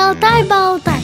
Шалтай-болтай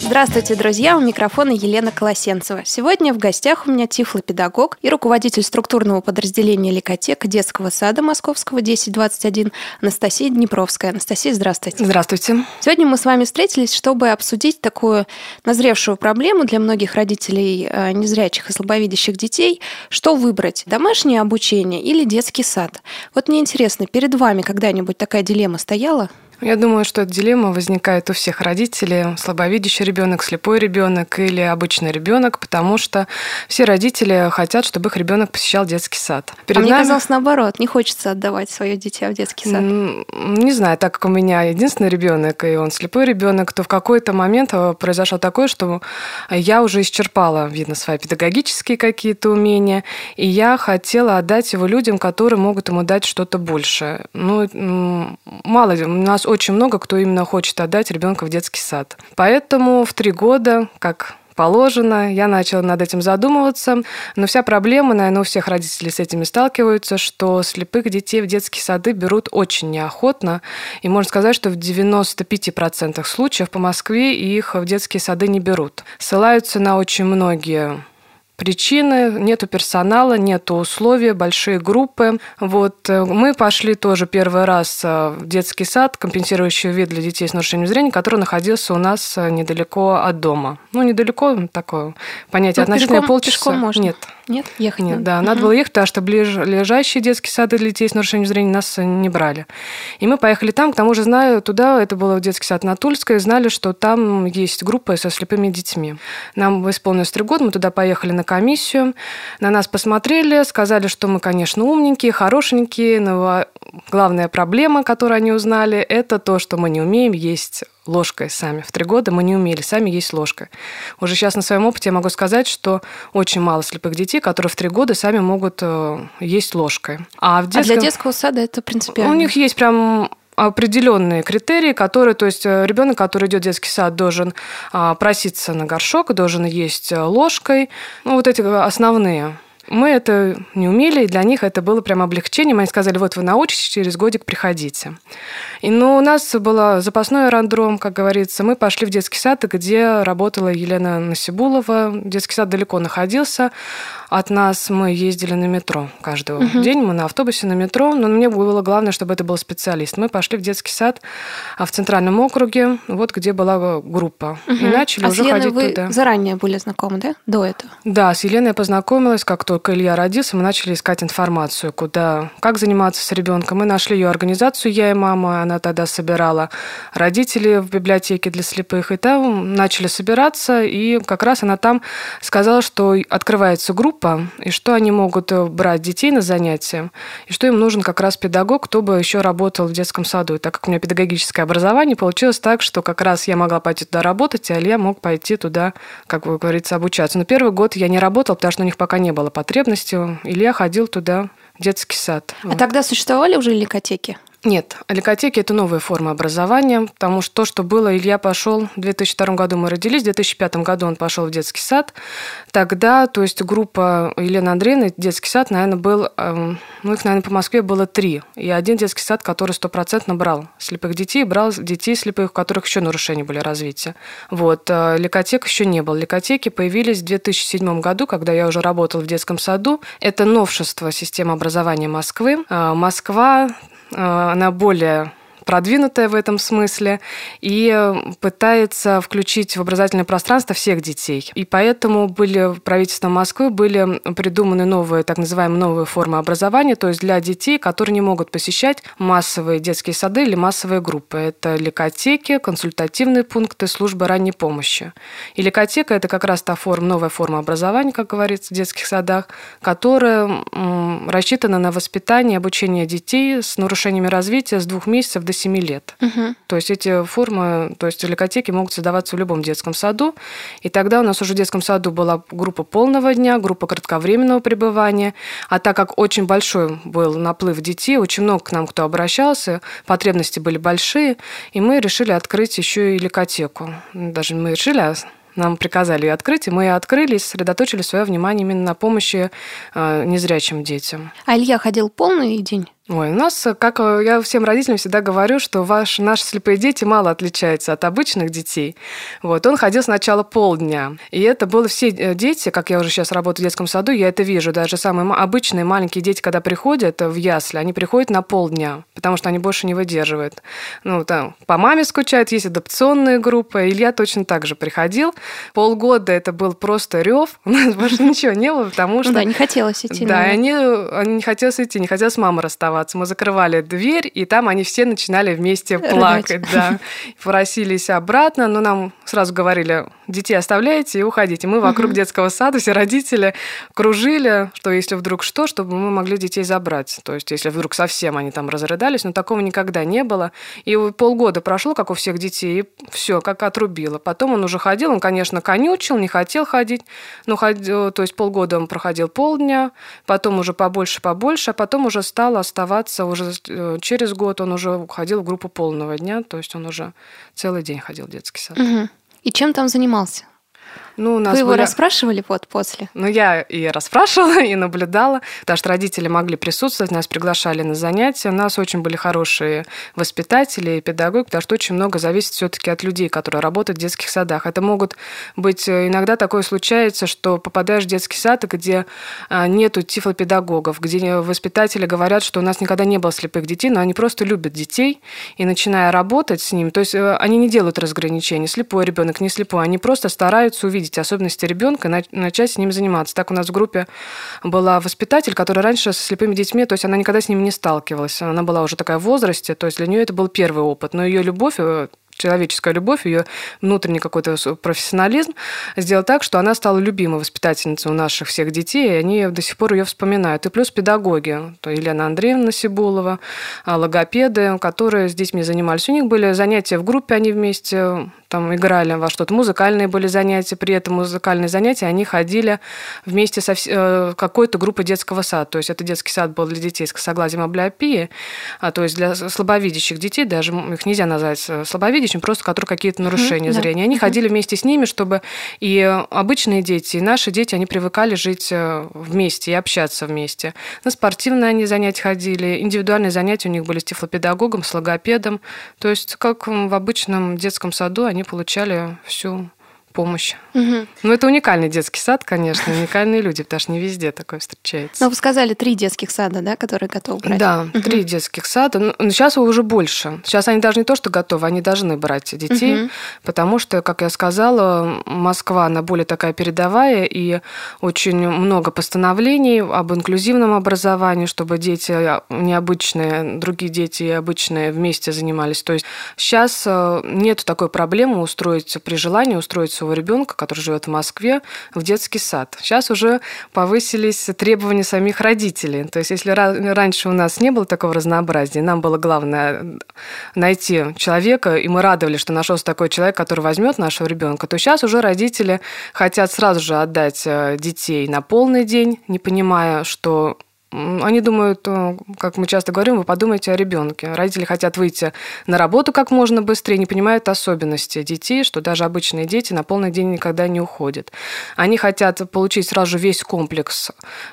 Здравствуйте, друзья! У микрофона Елена Колосенцева. Сегодня в гостях у меня тифлопедагог и руководитель структурного подразделения Ликотека детского сада Московского 1021 Анастасия Днепровская. Анастасия, здравствуйте. Здравствуйте. Сегодня мы с вами встретились, чтобы обсудить такую назревшую проблему для многих родителей э, незрячих и слабовидящих детей. Что выбрать, домашнее обучение или детский сад? Вот мне интересно, перед вами когда-нибудь такая дилемма стояла? Я думаю, что эта дилемма возникает у всех родителей, слабовидящий ребенок, слепой ребенок или обычный ребенок, потому что все родители хотят, чтобы их ребенок посещал детский сад. Перед а нами... мне казалось наоборот, не хочется отдавать свое дитя в детский сад. Не знаю, так как у меня единственный ребенок и он слепой ребенок, то в какой-то момент э, произошло такое, что я уже исчерпала, видно, свои педагогические какие-то умения, и я хотела отдать его людям, которые могут ему дать что-то большее. Ну, мало ли, у нас очень много кто именно хочет отдать ребенка в детский сад. Поэтому в три года, как положено. Я начала над этим задумываться. Но вся проблема, наверное, у всех родителей с этим сталкиваются, что слепых детей в детские сады берут очень неохотно. И можно сказать, что в 95% случаев по Москве их в детские сады не берут. Ссылаются на очень многие причины, нету персонала, нету условий, большие группы. Вот э, мы пошли тоже первый раз э, в детский сад, компенсирующий вид для детей с нарушением зрения, который находился у нас э, недалеко от дома. Ну, недалеко, такое понятие ну, относительно полчаса. Пешком можно. Нет. Нет, ехать Нет, надо. да, угу. надо было ехать, потому что ближайшие детские сады для детей с нарушением зрения нас не брали. И мы поехали там, к тому же знаю, туда, это был детский сад на Тульской, знали, что там есть группа со слепыми детьми. Нам исполнилось три года, мы туда поехали на комиссию, на нас посмотрели, сказали, что мы, конечно, умненькие, хорошенькие, но главная проблема, которую они узнали, это то, что мы не умеем есть ложкой сами. В три года мы не умели сами есть ложкой. Уже сейчас на своем опыте я могу сказать, что очень мало слепых детей, которые в три года сами могут э, есть ложкой. А, в детском... а для детского сада это принципиально? У них есть прям определенные критерии, которые, то есть э, ребенок, который идет в детский сад, должен а, проситься на горшок, должен есть э, ложкой. Ну, вот эти основные. Мы это не умели, и для них это было прям облегчением. Они сказали, вот вы научитесь, через годик приходите. И, ну, у нас был запасной аэродром, как говорится. Мы пошли в детский сад, где работала Елена Насибулова. Детский сад далеко находился от нас мы ездили на метро каждый угу. день. Мы на автобусе на метро. Но мне было главное, чтобы это был специалист. Мы пошли в детский сад а в Центральном округе, вот где была группа. Угу. И начали а уже ходить вы туда. заранее были знакомы, да? До этого? Да, с Еленой я познакомилась, как только Илья родился, мы начали искать информацию, куда, как заниматься с ребенком. Мы нашли ее организацию, я и мама, она тогда собирала родителей в библиотеке для слепых. И там начали собираться, и как раз она там сказала, что открывается группа, группа, и что они могут э, брать детей на занятия, и что им нужен как раз педагог, кто бы еще работал в детском саду. И так как у меня педагогическое образование, получилось так, что как раз я могла пойти туда работать, а Илья мог пойти туда, как вы говорится, обучаться. Но первый год я не работала, потому что у них пока не было потребности. Илья ходил туда в детский сад. А тогда существовали уже ликотеки? Нет, аликотеки – это новая форма образования, потому что то, что было, Илья пошел, в 2002 году мы родились, в 2005 году он пошел в детский сад. Тогда, то есть группа Елены Андреевны, детский сад, наверное, был, эм, ну, их, наверное, по Москве было три. И один детский сад, который стопроцентно брал слепых детей, брал детей слепых, у которых еще нарушения были развития. Вот, э, ликотек еще не было. Ликотеки появились в 2007 году, когда я уже работала в детском саду. Это новшество системы образования Москвы. Э, Москва Э, она более продвинутая в этом смысле и пытается включить в образовательное пространство всех детей. И поэтому были правительством Москвы были придуманы новые, так называемые новые формы образования, то есть для детей, которые не могут посещать массовые детские сады или массовые группы. Это ликотеки, консультативные пункты, службы ранней помощи. И ликотека – это как раз та форма, новая форма образования, как говорится, в детских садах, которая рассчитана на воспитание обучение детей с нарушениями развития с двух месяцев до 7 лет. Угу. То есть эти формы, то есть ликотеки могут создаваться в любом детском саду. И тогда у нас уже в детском саду была группа полного дня, группа кратковременного пребывания. А так как очень большой был наплыв детей, очень много к нам кто обращался, потребности были большие, и мы решили открыть еще и ликотеку. Даже мы решили, а нам приказали ее открыть, и мы ее открыли и сосредоточили свое внимание именно на помощи э, незрячим детям. А Илья ходил полный день? Ой, у нас, как я всем родителям всегда говорю, что ваш, наши слепые дети мало отличаются от обычных детей. Вот, он ходил сначала полдня. И это было все э, дети, как я уже сейчас работаю в детском саду, я это вижу. Даже самые обычные маленькие дети, когда приходят в ясли, они приходят на полдня, потому что они больше не выдерживают. Ну, там, по маме скучают, есть адаптационные группы. Илья точно так же приходил. Полгода это был просто рев. У нас больше ничего не было, потому что... Да, не хотелось идти. Да, они, они не хотелось идти, не хотелось с мамой расставаться оставаться. Мы закрывали дверь, и там они все начинали вместе плакать. Да. Просились обратно, но нам сразу говорили, детей оставляйте и уходите. Мы вокруг детского сада, все родители кружили, что если вдруг что, чтобы мы могли детей забрать. То есть если вдруг совсем они там разрыдались, но такого никогда не было. И полгода прошло, как у всех детей, и все, как отрубило. Потом он уже ходил, он, конечно, конючил, не хотел ходить, но ходил, то есть полгода он проходил полдня, потом уже побольше, побольше, а потом уже стал оставаться оставаться уже э, через год он уже ходил в группу полного дня, то есть он уже целый день ходил в детский сад. Угу. И чем там занимался? Ну, у нас Вы его были... расспрашивали вот после? Ну, я и расспрашивала, и наблюдала, потому что родители могли присутствовать, нас приглашали на занятия. У нас очень были хорошие воспитатели и педагоги, потому что очень много зависит все таки от людей, которые работают в детских садах. Это могут быть... Э, иногда такое случается, что попадаешь в детский сад, где а, нету тифлопедагогов, где воспитатели говорят, что у нас никогда не было слепых детей, но они просто любят детей, и начиная работать с ними, то есть э, они не делают разграничений, слепой ребенок, не слепой, они просто стараются увидеть увидеть особенности ребенка, начать с ним заниматься. Так у нас в группе была воспитатель, которая раньше со слепыми детьми, то есть она никогда с ними не сталкивалась. Она была уже такая в возрасте, то есть для нее это был первый опыт. Но ее любовь э, человеческая любовь, ее внутренний какой-то профессионализм сделал так, что она стала любимой воспитательницей у наших всех детей, и они до сих пор ее вспоминают. И плюс педагоги, то Елена Андреевна Сибулова, а, логопеды, которые с детьми занимались. У них были занятия в группе, они вместе там играли во что-то. Музыкальные были занятия, при этом музыкальные занятия они ходили вместе со э, какой-то группой детского сада. То есть это детский сад был для детей с косоглазием облеопии, а, то есть для слабовидящих детей, даже их нельзя назвать э, слабовидящим, просто которые какие-то нарушения mm-hmm, зрения. Они mm-hmm. ходили вместе с ними, чтобы и обычные дети, и наши дети, они привыкали жить э, вместе и общаться вместе. На спортивные они занятия ходили, индивидуальные занятия у них были с тифлопедагогом, с логопедом. То есть как в обычном детском саду они получали всю помощь. Угу. Ну, это уникальный детский сад, конечно, уникальные люди, потому что не везде такое встречается. Но вы сказали три детских сада, да, которые готовы брать? Да, угу. три детских сада. Но ну, сейчас уже больше. Сейчас они даже не то, что готовы, они должны брать детей, угу. потому что, как я сказала, Москва, она более такая передовая, и очень много постановлений об инклюзивном образовании, чтобы дети необычные, другие дети обычные вместе занимались. То есть сейчас э, нет такой проблемы устроить при желании устроить своего ребенка, который живет в Москве, в детский сад. Сейчас уже повысились требования самих родителей. То есть, если раньше у нас не было такого разнообразия, нам было главное найти человека, и мы радовались, что нашелся такой человек, который возьмет нашего ребенка, то сейчас уже родители хотят сразу же отдать э, детей на полный день, не понимая, что они думают, э, как мы часто говорим, вы подумайте о ребенке. Родители хотят выйти на работу как можно быстрее, не понимают особенности детей, что даже обычные дети на полный день никогда не уходят. Они хотят получить сразу весь комплекс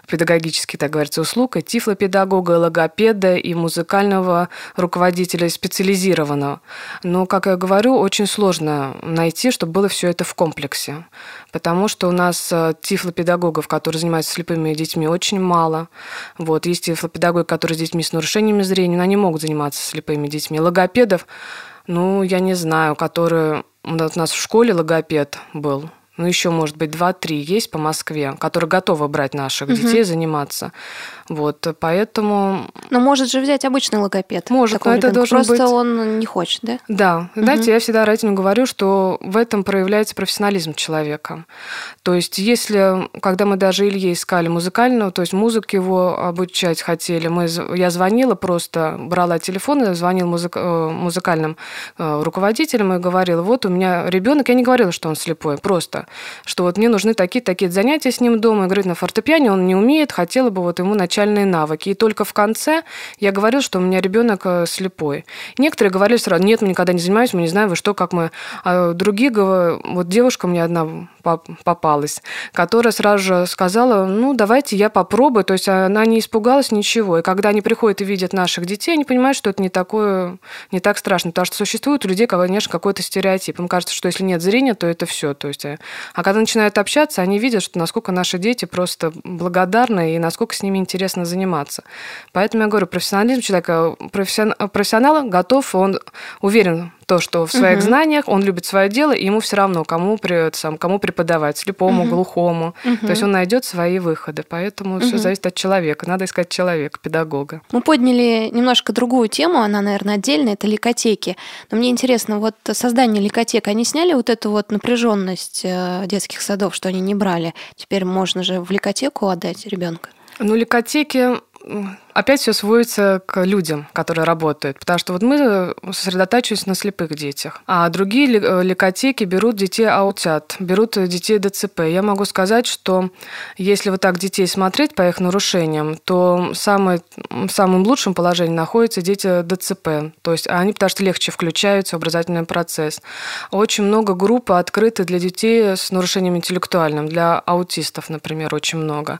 педагогических, так говорится, услуг, и тифлопедагога, и логопеда, и музыкального руководителя специализированного. Но, как я говорю, очень сложно найти, чтобы было все это в комплексе потому что у нас э, тифлопедагогов, которые занимаются слепыми детьми, очень мало. Вот. Есть тифлопедагоги, которые с детьми с нарушениями зрения, но они могут заниматься слепыми детьми. Логопедов, ну, я не знаю, которые... У нас в школе логопед был, ну, еще, может быть, два-три есть по Москве, которые готовы брать наших угу. детей, заниматься. Вот, поэтому... Но может же взять обычный логопед. Может, но это должен Просто быть... он не хочет, да? Да. Угу. Знаете, я всегда родителям говорю, что в этом проявляется профессионализм человека. То есть, если, когда мы даже Илье искали музыкального, то есть музыку его обучать хотели, мы, я звонила просто, брала телефон и звонила музык, э, музыкальным э, руководителям и говорила, вот у меня ребенок, я не говорила, что он слепой, просто что вот мне нужны такие-такие занятия с ним дома. Играть на фортепиано он не умеет, хотела бы вот ему начальные навыки. И только в конце я говорил, что у меня ребенок э, слепой. Некоторые говорили сразу, нет, мы никогда не занимаемся, мы не знаем, вы что, как мы. А другие, вот девушка мне одна попалась, которая сразу же сказала, ну, давайте я попробую. То есть она не испугалась ничего. И когда они приходят и видят наших детей, они понимают, что это не такое, не так страшно. Потому что существует у людей, конечно, какой-то стереотип. Им кажется, что если нет зрения, то это все. То есть, э, а когда начинают общаться, они видят, что насколько наши дети просто благодарны и насколько с ними интересно заниматься. Поэтому я говорю, профессионализм человека, профессионал готов, он уверен то, что в своих угу. знаниях он любит свое дело, и ему все равно, кому, сам, кому преподавать, слепому, угу. глухому. Угу. То есть он найдет свои выходы. Поэтому угу. все зависит от человека. Надо искать человека, педагога. Мы подняли немножко другую тему, она, наверное, отдельная, это ликотеки. Но мне интересно, вот создание ликотек, они сняли вот эту вот напряженность э, детских садов, что они не брали? Теперь можно же в ликотеку отдать ребенка? Ну, ликотеки опять все сводится к людям, которые работают. Потому что вот мы сосредотачиваемся на слепых детях. А другие э, лекотеки берут детей аутят, берут детей ДЦП. Я могу сказать, что если вот так детей смотреть по их нарушениям, то самый, в самом лучшем положении находятся дети ДЦП. То есть они потому что легче включаются в образовательный процесс. Очень много групп открыты для детей с нарушением интеллектуальным, для аутистов, например, очень много.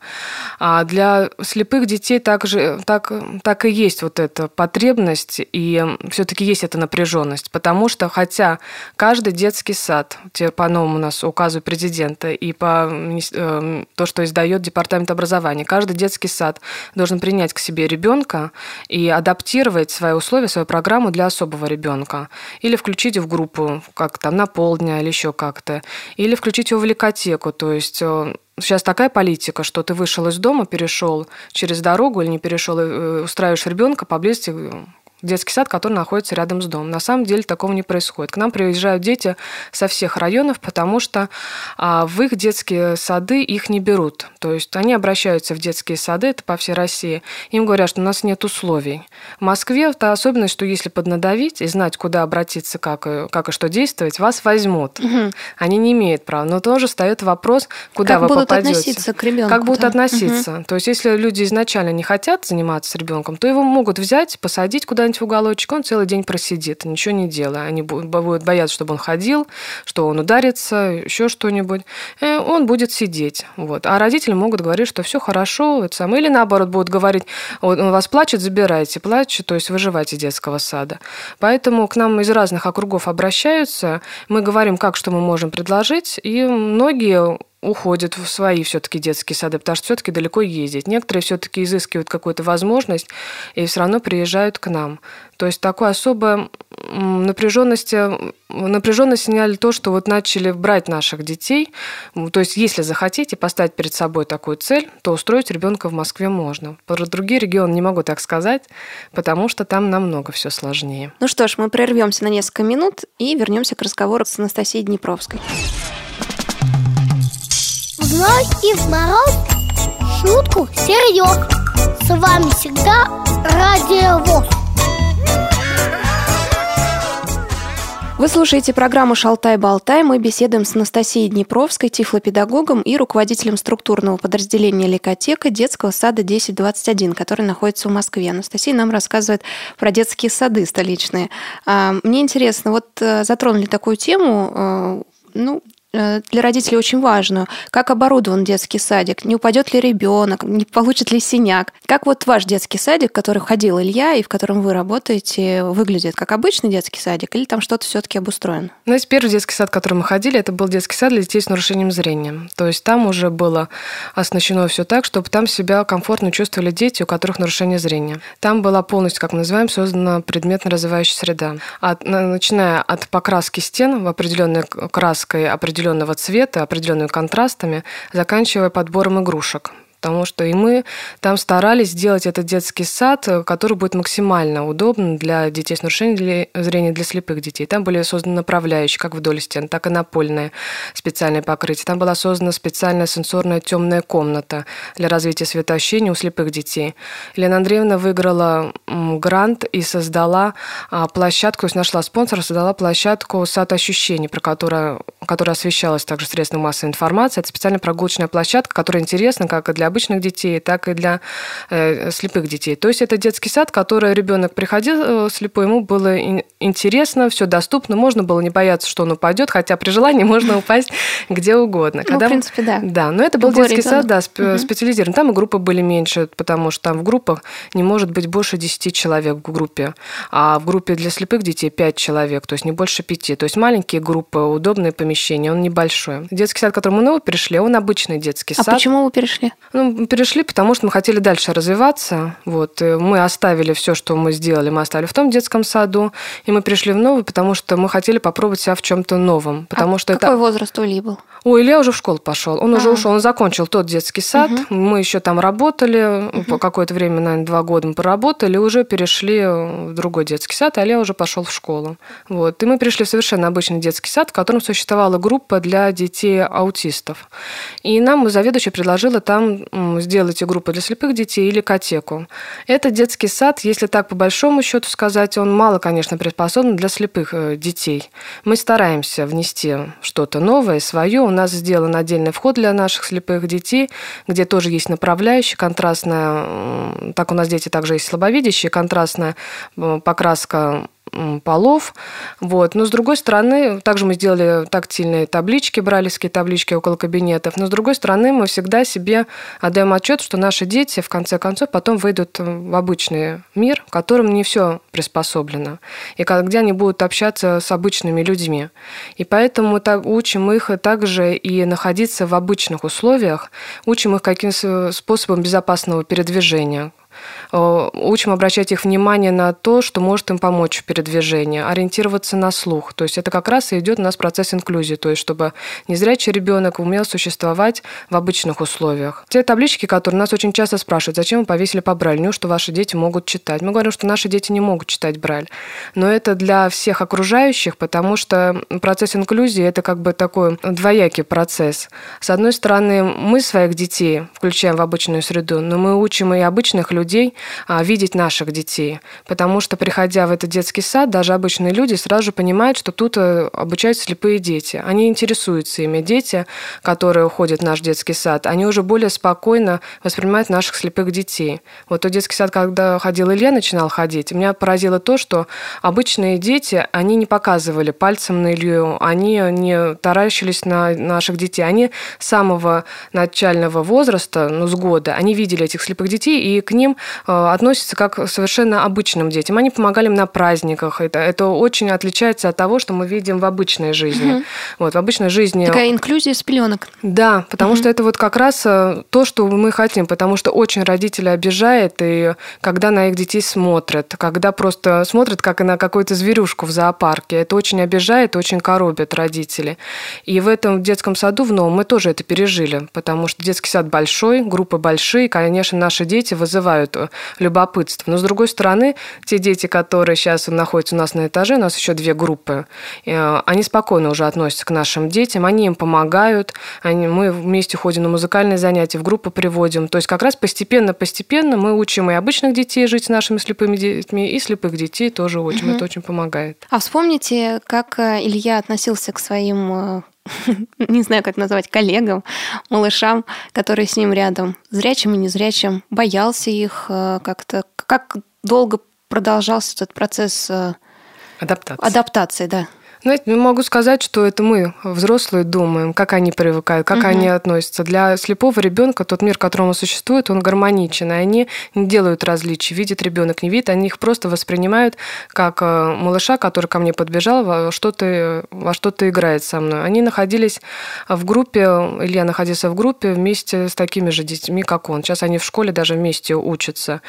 А для слепых детей также так, так и есть вот эта потребность, и все-таки есть эта напряженность, потому что хотя каждый детский сад, по новому у нас указу президента и по э, то, что издает Департамент образования, каждый детский сад должен принять к себе ребенка и адаптировать свои условия, свою программу для особого ребенка. Или включить в группу, как там, на полдня или еще как-то. Или включить его в ликотеку, то есть э, Сейчас такая политика, что ты вышел из дома, перешел через дорогу или не перешел, э, устраиваешь ребенка поблизости детский сад, который находится рядом с домом. На самом деле такого не происходит. К нам приезжают дети со всех районов, потому что а, в их детские сады их не берут. То есть они обращаются в детские сады, это по всей России. Им говорят, что у нас нет условий. В Москве это особенность, что если поднадавить и знать, куда обратиться, как, и, как и что действовать, вас возьмут. Угу. Они не имеют права. Но тоже встает вопрос, куда как вы будут попадете. относиться к ребенку. Как будут да? относиться. Угу. То есть если люди изначально не хотят заниматься с ребенком, то его могут взять, посадить куда куда-нибудь в уголочек, он целый день просидит, ничего не делая. Они будут бояться, чтобы он ходил, что он ударится, еще что-нибудь. И э, он будет сидеть. Вот. А родители могут говорить, что все хорошо, это самое. Или наоборот, будут говорить, он вас плачет, забирайте, плачет, то есть выживайте детского сада. Поэтому к нам из разных округов обращаются, мы говорим, как что мы можем предложить, и многие уходят в свои все-таки детские сады, потому что все-таки далеко ездить. Некоторые все-таки изыскивают какую-то возможность и все равно приезжают к нам. То есть такой особой напряженности, напряженность сняли то, что вот начали брать наших детей. То есть если захотите поставить перед собой такую цель, то устроить ребенка в Москве можно. Про другие регионы не могу так сказать, потому что там намного все сложнее. Ну что ж, мы прервемся на несколько минут и вернемся к разговору с Анастасией Днепровской. В ночь и в мороз шутку серьез С вами всегда Радио ВОЗ Вы слушаете программу «Шалтай-болтай». Мы беседуем с Анастасией Днепровской, тифлопедагогом и руководителем структурного подразделения Ликотека детского сада 1021, который находится в Москве. Анастасия нам рассказывает про детские сады столичные. А, мне интересно, вот э, затронули такую тему, э, ну, для родителей очень важную. Как оборудован детский садик? Не упадет ли ребенок? Не получит ли синяк? Как вот ваш детский садик, в который ходил Илья и в котором вы работаете, выглядит? Как обычный детский садик или там что-то все-таки обустроено? Ну, есть первый детский сад, в который мы ходили, это был детский сад для детей с нарушением зрения. То есть там уже было оснащено все так, чтобы там себя комфортно чувствовали дети, у которых нарушение зрения. Там была полностью, как мы называем, создана предметно-развивающая среда. От, начиная от покраски стен в определенной краской, определенной определенного цвета, определенными контрастами, заканчивая подбором игрушек потому что и мы там старались сделать этот детский сад, который будет максимально удобным для детей с нарушением зрения, для слепых детей. Там были созданы направляющие, как вдоль стен, так и напольное специальное покрытие. Там была создана специальная сенсорная темная комната для развития светоощущения у слепых детей. Елена Андреевна выиграла грант и создала а, площадку, то есть нашла спонсора, создала площадку «Сад ощущений», про которую, которая освещалась также средством массовой информации. Это специальная прогулочная площадка, которая интересна как и для обычных детей, так и для э, слепых детей. То есть это детский сад, который ребенок приходил э, слепой, ему было интересно, все доступно, можно было не бояться, что он упадет, хотя при желании можно упасть где угодно. Ну, в принципе, да. Да, но это был Любой детский ребенок. сад, да, специализирован. Там и группы были меньше, потому что там в группах не может быть больше 10 человек в группе, а в группе для слепых детей 5 человек, то есть не больше 5. То есть маленькие группы, удобные помещения, он небольшой. Детский сад, к которому мы перешли, он обычный детский а сад. А почему вы перешли? Ну, перешли, потому что мы хотели дальше развиваться. Вот. Мы оставили все, что мы сделали, мы оставили в том детском саду, и мы пришли в новый, потому что мы хотели попробовать себя в чем-то новом. Потому а что какой это... возраст у Ильи был? Ой, Илья уже в школу пошел. Он а уже ушел, он закончил тот детский сад. Угу. Мы еще там работали, угу. какое-то время, наверное, два года мы проработали, уже перешли в другой детский сад, а Илья уже пошел в школу. Вот. И мы пришли в совершенно обычный детский сад, в котором существовала группа для детей аутистов. И нам заведующая предложила там сделать группу для слепых детей или котеку. Это детский сад, если так по большому счету сказать, он мало, конечно, приспособлен для слепых э, детей. Мы стараемся внести что-то новое, свое. У нас сделан отдельный вход для наших слепых детей, где тоже есть направляющая, контрастная, так у нас дети также есть слабовидящие, контрастная покраска полов. Вот. Но с другой стороны, также мы сделали тактильные таблички, бралевские таблички около кабинетов. Но с другой стороны, мы всегда себе отдаем отчет, что наши дети в конце концов потом выйдут в обычный мир, в котором не все приспособлено. И где они будут общаться с обычными людьми. И поэтому мы так учим их также и находиться в обычных условиях, учим их каким способом безопасного передвижения, Э, учим обращать их внимание на то, что может им помочь в передвижении, ориентироваться на слух. То есть это как раз и идет у нас процесс инклюзии, то есть чтобы незрячий ребенок умел существовать в обычных условиях. Те таблички, которые нас очень часто спрашивают, зачем вы повесили по Брайлю, что ваши дети могут читать. Мы говорим, что наши дети не могут читать Брайль. Но это для всех окружающих, потому что процесс инклюзии – это как бы такой двоякий процесс. С одной стороны, мы своих детей включаем в обычную среду, но мы учим и обычных людей а, видеть наших детей. Потому что, приходя в этот детский сад, даже обычные люди сразу же понимают, что тут э, обучаются слепые дети. Они интересуются ими. Дети, которые уходят в наш детский сад, они уже более спокойно воспринимают наших слепых детей. Вот тот детский сад, когда ходил Илья, начинал ходить, меня поразило то, что обычные дети, они не показывали пальцем на Илью, они не таращились на наших детей. Они с самого начального возраста, ну, с года, они видели этих слепых детей, и к ним Э, относятся как к совершенно обычным детям. Они помогали им на праздниках. Это, это очень отличается от того, что мы видим в обычной жизни. Угу. Вот, в обычной жизни... Такая инклюзия с пеленок. Да, потому угу. что это вот как раз э, то, что мы хотим, потому что очень родители обижает, и когда на их детей смотрят, когда просто смотрят, как на какую-то зверюшку в зоопарке, это очень обижает, очень коробит родители. И в этом детском саду в новом мы тоже это пережили, потому что детский сад большой, группы большие, конечно, наши дети вызывают любопытство. Но, с другой стороны, те дети, которые сейчас находятся у нас на этаже, у нас еще две группы, э, они спокойно уже относятся к нашим детям, они им помогают, они, мы вместе ходим на музыкальные занятия, в группу приводим. То есть как раз постепенно-постепенно мы учим и обычных детей жить с нашими слепыми детьми, и слепых детей тоже учим. Угу. Это очень помогает. А вспомните, как э, Илья относился к своим э, не знаю, как назвать, коллегам, малышам, которые с ним рядом, зрячим и незрячим, боялся их э, как-то. Как долго продолжался этот процесс э, адаптации? Адаптации, да. Знаете, ну, могу сказать, что это мы, взрослые, думаем, как они привыкают, как угу. они относятся. Для слепого ребенка тот мир, в котором он существует, он гармоничен, и они не делают различий. Видит ребенок, не видит, они их просто воспринимают как э, малыша, который ко мне подбежал, во что-то, во что-то играет со мной. Они находились в группе, Илья находился в группе вместе с такими же детьми, как он. Сейчас они в школе даже вместе учатся,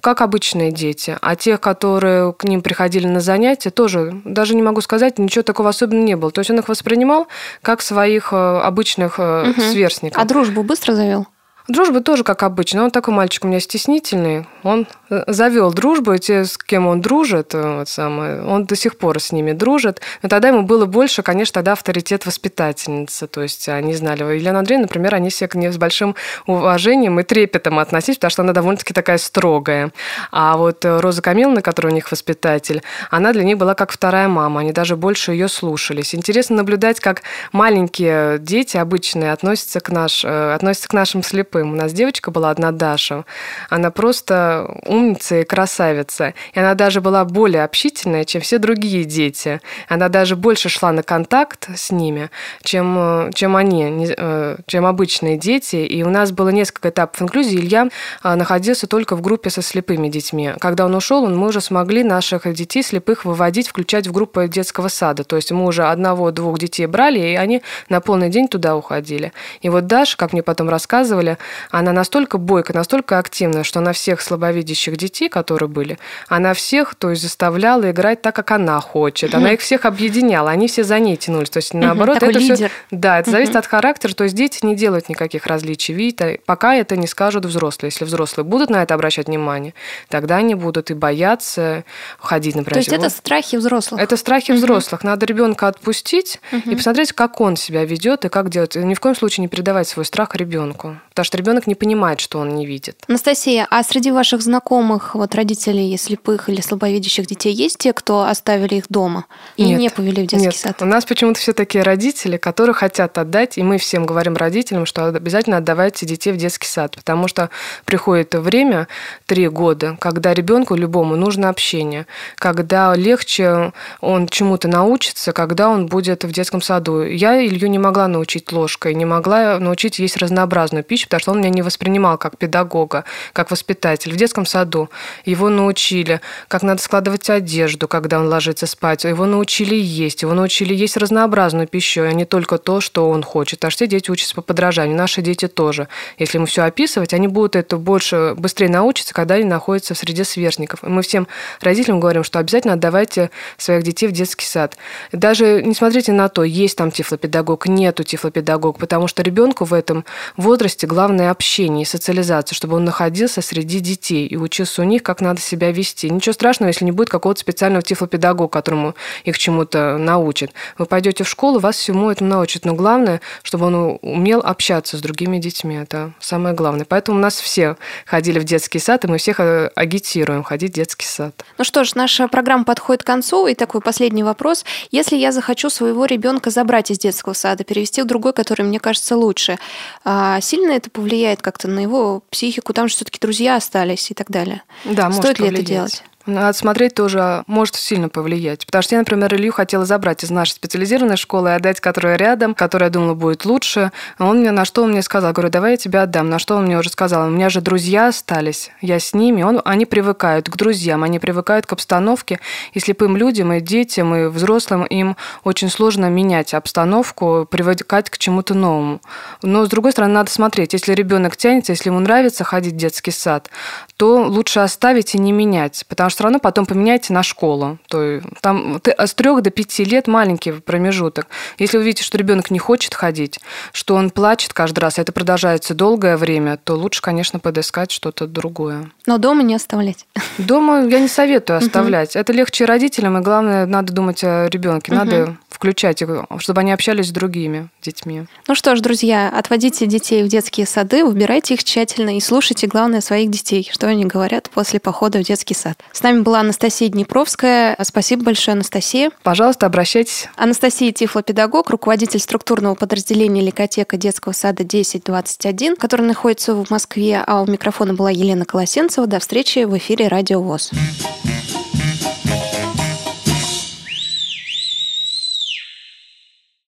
как обычные дети. А тех, которые к ним приходили на занятия, тоже, даже не могу сказать, ничего такого особенного не было. То есть он их воспринимал как своих э, обычных угу. сверстников. А дружбу быстро завел? Дружба тоже как обычно. Он такой мальчик у меня стеснительный. Он э, завел дружбу, и те, с кем он дружит, э, вот самое, он до сих пор с ними дружит. Но тогда ему было больше, конечно, тогда авторитет воспитательницы. То есть они знали. Елена Андреевна, например, они все к ней с большим уважением и трепетом относились, потому что она довольно-таки такая строгая. А вот э, Роза Камиловна, которая у них воспитатель, она для них была как вторая мама. Они даже больше ее слушались. Интересно наблюдать, как маленькие дети обычные относятся к, наш, относятся к нашим слепым слепым. У нас девочка была одна Даша. Она просто умница и красавица. И она даже была более общительная, чем все другие дети. Она даже больше шла на контакт с ними, чем, чем они, э, чем обычные дети. И у нас было несколько этапов инклюзии. Илья а, находился только в группе со слепыми детьми. Когда он ушел, мы уже смогли наших детей слепых выводить, включать в группу детского сада. То есть мы уже одного-двух детей брали, и они на полный день туда уходили. И вот Даша, как мне потом рассказывали, она настолько бойкая, настолько активная, что она всех слабовидящих детей, которые были, она всех, то есть заставляла играть так, как она хочет. Она их всех объединяла, они все за ней тянулись. То есть наоборот, Такой это лидер. все... Да, это зависит от характера. То есть дети не делают никаких различий. Видите, пока это не скажут взрослые. Если взрослые будут на это обращать внимание, тогда они будут и бояться ходить, например. То есть это страхи взрослых? Это страхи взрослых. Надо ребенка отпустить и посмотреть, как он себя ведет и как делать. Ни в коем случае не передавать свой страх ребенку. Потому что ребенок не понимает, что он не видит. Анастасия, а среди ваших знакомых, вот родителей слепых или слабовидящих детей, есть те, кто оставили их дома и Нет. не повели в детский Нет. сад? У нас почему-то все такие родители, которые хотят отдать, и мы всем говорим родителям, что обязательно отдавайте детей в детский сад, потому что приходит время, три года, когда ребенку любому нужно общение, когда легче он чему-то научится, когда он будет в детском саду. Я Илью не могла научить ложкой, не могла научить есть разнообразную пищу, потому что он меня не воспринимал как педагога, как воспитатель. В детском саду его научили, как надо складывать одежду, когда он ложится спать. Его научили есть, его научили есть разнообразную пищу, а не только то, что он хочет. А все дети учатся по подражанию. Наши дети тоже. Если ему все описывать, они будут это больше, быстрее научиться, когда они находятся в среде сверстников. И мы всем родителям говорим, что обязательно отдавайте своих детей в детский сад. Даже не смотрите на то, есть там тифлопедагог, нету тифлопедагог, потому что ребенку в этом возрасте главное общение и социализация, чтобы он находился среди детей и учился у них, как надо себя вести. Ничего страшного, если не будет какого-то специального тифлопедагога, которому их чему-то научит. Вы пойдете в школу, вас всему этому научат. Но главное, чтобы он умел общаться с другими детьми. Это самое главное. Поэтому у нас все ходили в детский сад, и мы всех э, агитируем ходить в детский сад. Ну что ж, наша программа подходит к концу, и такой последний вопрос. Если я захочу своего ребенка забрать из детского сада, перевести в другой, который мне кажется лучше, а сильно это повлияет как-то на его психику? Там же все-таки друзья остались и так далее. Да, Стоит ли это повлиять. делать? Надо смотреть тоже может сильно повлиять. Потому что я, например, Илью хотела забрать из нашей специализированной школы и отдать, которая рядом, которая, думала, будет лучше. А Он мне на что он мне сказал? Говорю, давай я тебя отдам. На что он мне уже сказал? У меня же друзья остались. Я с ними. Он, они привыкают к друзьям, они привыкают к обстановке. И слепым людям, и детям, и взрослым им очень сложно менять обстановку, привыкать к чему-то новому. Но, с другой стороны, надо смотреть. Если ребенок тянется, если ему нравится ходить в детский сад, то лучше оставить и не менять. Потому что все равно потом поменяйте на школу. То есть, там ты- с трех до пяти лет маленький промежуток. Если вы видите, что ребенок не хочет ходить, что он плачет каждый раз, и это продолжается долгое время, то лучше, конечно, подыскать что-то другое. Но дома не оставлять. Дома я не советую оставлять. Это легче родителям, и главное, надо думать о ребенке. Надо включать их, чтобы они общались с другими детьми. Ну что ж, друзья, отводите детей в детские сады, выбирайте их тщательно и слушайте, главное, своих детей, что они говорят после похода в детский сад. С нами была Анастасия Днепровская. Спасибо большое, Анастасия. Пожалуйста, обращайтесь. Анастасия Тифлопедагог, руководитель структурного подразделения Ликотека детского сада 1021, который находится в Москве, а у микрофона была Елена Колосенцева. До встречи в эфире Радио ВОЗ.